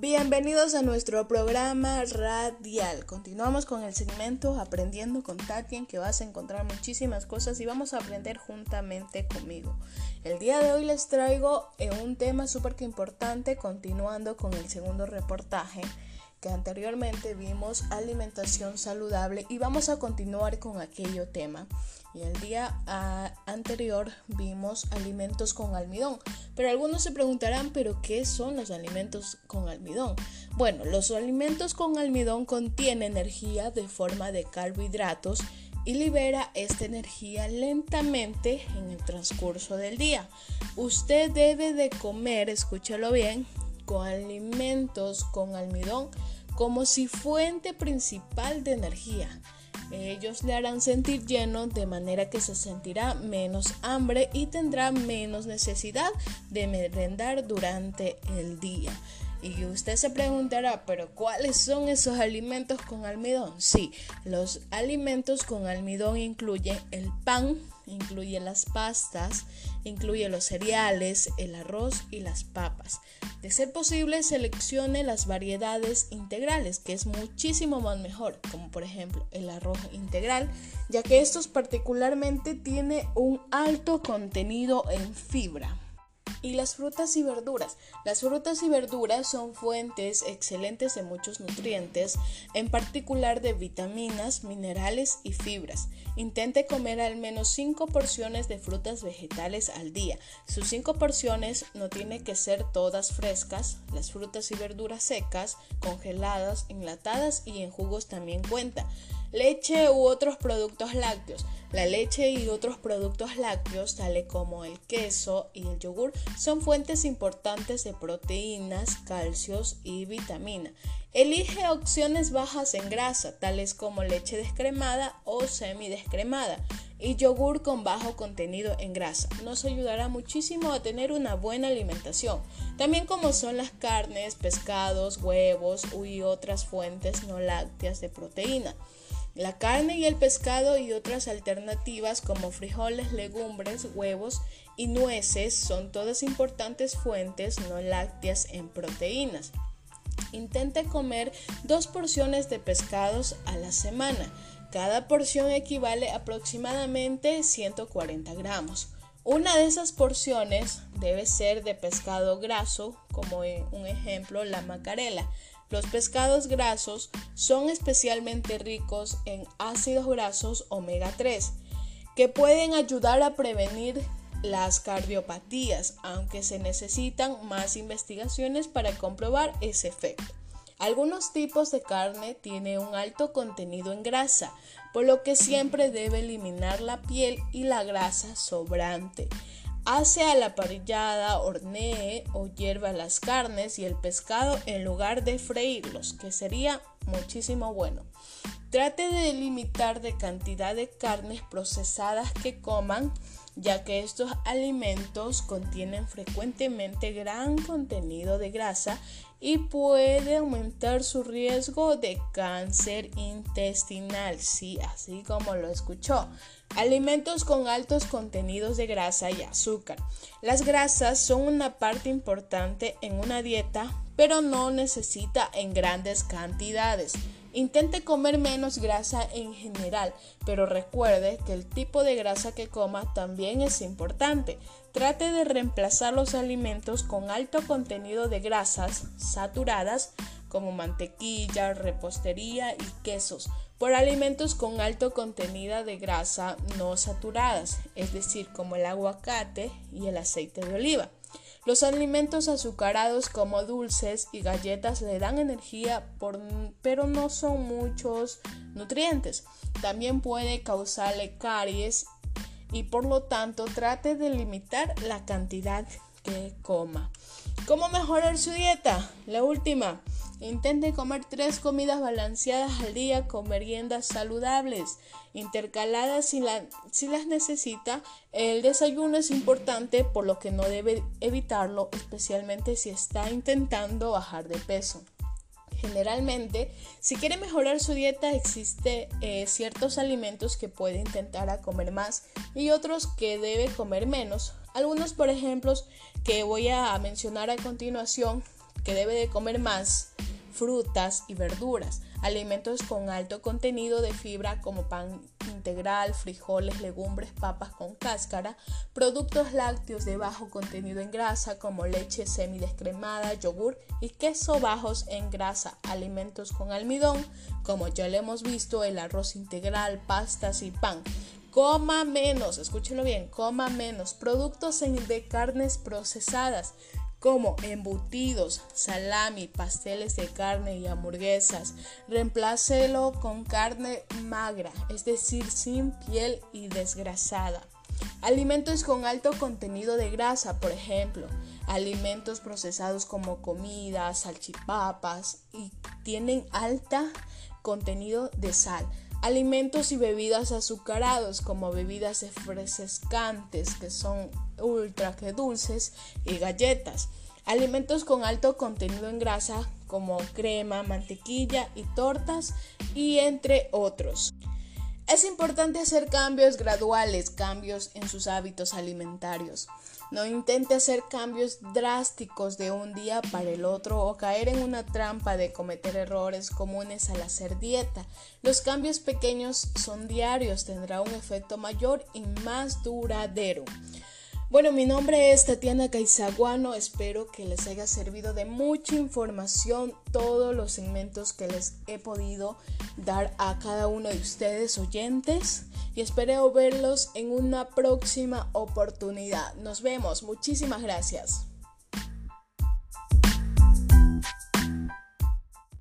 Bienvenidos a nuestro programa radial. Continuamos con el segmento Aprendiendo con Tati, que vas a encontrar muchísimas cosas y vamos a aprender juntamente conmigo. El día de hoy les traigo eh, un tema súper importante, continuando con el segundo reportaje que anteriormente vimos alimentación saludable y vamos a continuar con aquello tema. Y el día ah, anterior vimos alimentos con almidón. Pero algunos se preguntarán, ¿pero qué son los alimentos con almidón? Bueno, los alimentos con almidón contienen energía de forma de carbohidratos y libera esta energía lentamente en el transcurso del día. Usted debe de comer, escúchalo bien, con alimentos con almidón como si fuente principal de energía. Ellos le harán sentir lleno de manera que se sentirá menos hambre y tendrá menos necesidad de merendar durante el día. Y usted se preguntará, pero ¿cuáles son esos alimentos con almidón? Sí, los alimentos con almidón incluyen el pan, incluye las pastas, incluye los cereales, el arroz y las papas. De ser posible, seleccione las variedades integrales, que es muchísimo más mejor, como por ejemplo el arroz integral, ya que estos particularmente tiene un alto contenido en fibra. Y las frutas y verduras. Las frutas y verduras son fuentes excelentes de muchos nutrientes, en particular de vitaminas, minerales y fibras. Intente comer al menos 5 porciones de frutas vegetales al día. Sus 5 porciones no tienen que ser todas frescas. Las frutas y verduras secas, congeladas, enlatadas y en jugos también cuenta. Leche u otros productos lácteos. La leche y otros productos lácteos, tales como el queso y el yogur, son fuentes importantes de proteínas, calcios y vitamina. Elige opciones bajas en grasa, tales como leche descremada o semidescremada y yogur con bajo contenido en grasa. Nos ayudará muchísimo a tener una buena alimentación, también como son las carnes, pescados, huevos y otras fuentes no lácteas de proteína. La carne y el pescado y otras alternativas como frijoles, legumbres, huevos y nueces son todas importantes fuentes no lácteas en proteínas. Intente comer dos porciones de pescados a la semana. Cada porción equivale aproximadamente 140 gramos. Una de esas porciones debe ser de pescado graso, como en un ejemplo la macarela. Los pescados grasos son especialmente ricos en ácidos grasos omega 3, que pueden ayudar a prevenir las cardiopatías, aunque se necesitan más investigaciones para comprobar ese efecto. Algunos tipos de carne tienen un alto contenido en grasa, por lo que siempre debe eliminar la piel y la grasa sobrante. Hace a la parrillada, hornee o hierva las carnes y el pescado en lugar de freírlos, que sería muchísimo bueno. Trate de limitar de cantidad de carnes procesadas que coman, ya que estos alimentos contienen frecuentemente gran contenido de grasa y puede aumentar su riesgo de cáncer intestinal, sí, así como lo escuchó. Alimentos con altos contenidos de grasa y azúcar. Las grasas son una parte importante en una dieta, pero no necesita en grandes cantidades. Intente comer menos grasa en general, pero recuerde que el tipo de grasa que coma también es importante. Trate de reemplazar los alimentos con alto contenido de grasas saturadas como mantequilla, repostería y quesos por alimentos con alto contenido de grasa no saturadas, es decir, como el aguacate y el aceite de oliva. Los alimentos azucarados como dulces y galletas le dan energía, pero no son muchos nutrientes. También puede causarle caries y por lo tanto trate de limitar la cantidad que coma. ¿Cómo mejorar su dieta? La última. Intente comer tres comidas balanceadas al día con meriendas saludables, intercaladas si, las necesita. El desayuno es importante, por lo que no debe evitarlo, especialmente si está intentando bajar de peso. Generalmente, si quiere mejorar su dieta, existe eh, ciertos alimentos que puede intentar a comer más y otros que debe comer menos. Algunos, por ejemplo, que voy a mencionar a continuación que debe de comer más frutas y verduras, alimentos con alto contenido de fibra como pan integral, frijoles, legumbres, papas con cáscara, productos lácteos de bajo contenido en grasa como leche semidescremada, yogur y queso bajos en grasa, alimentos con almidón como ya lo hemos visto el arroz integral, pastas y pan. Coma menos, escúchelo bien, coma menos productos de carnes procesadas, como embutidos, salami, pasteles de carne y hamburguesas. Reemplácelo con carne magra, es decir, sin piel y desgrasada. Alimentos con alto contenido de grasa, por ejemplo, alimentos procesados como comida, salchipapas y tienen alta contenido de sal. Alimentos y bebidas azucarados como bebidas refrescantes que son ultra que dulces y galletas. Alimentos con alto contenido en grasa como crema, mantequilla y tortas y entre otros. Es importante hacer cambios graduales, cambios en sus hábitos alimentarios. No intente hacer cambios drásticos de un día para el otro o caer en una trampa de cometer errores comunes al hacer dieta. Los cambios pequeños son diarios, tendrá un efecto mayor y más duradero. Bueno, mi nombre es Tatiana Caizaguano, espero que les haya servido de mucha información todos los segmentos que les he podido dar a cada uno de ustedes oyentes y espero verlos en una próxima oportunidad. Nos vemos, muchísimas gracias.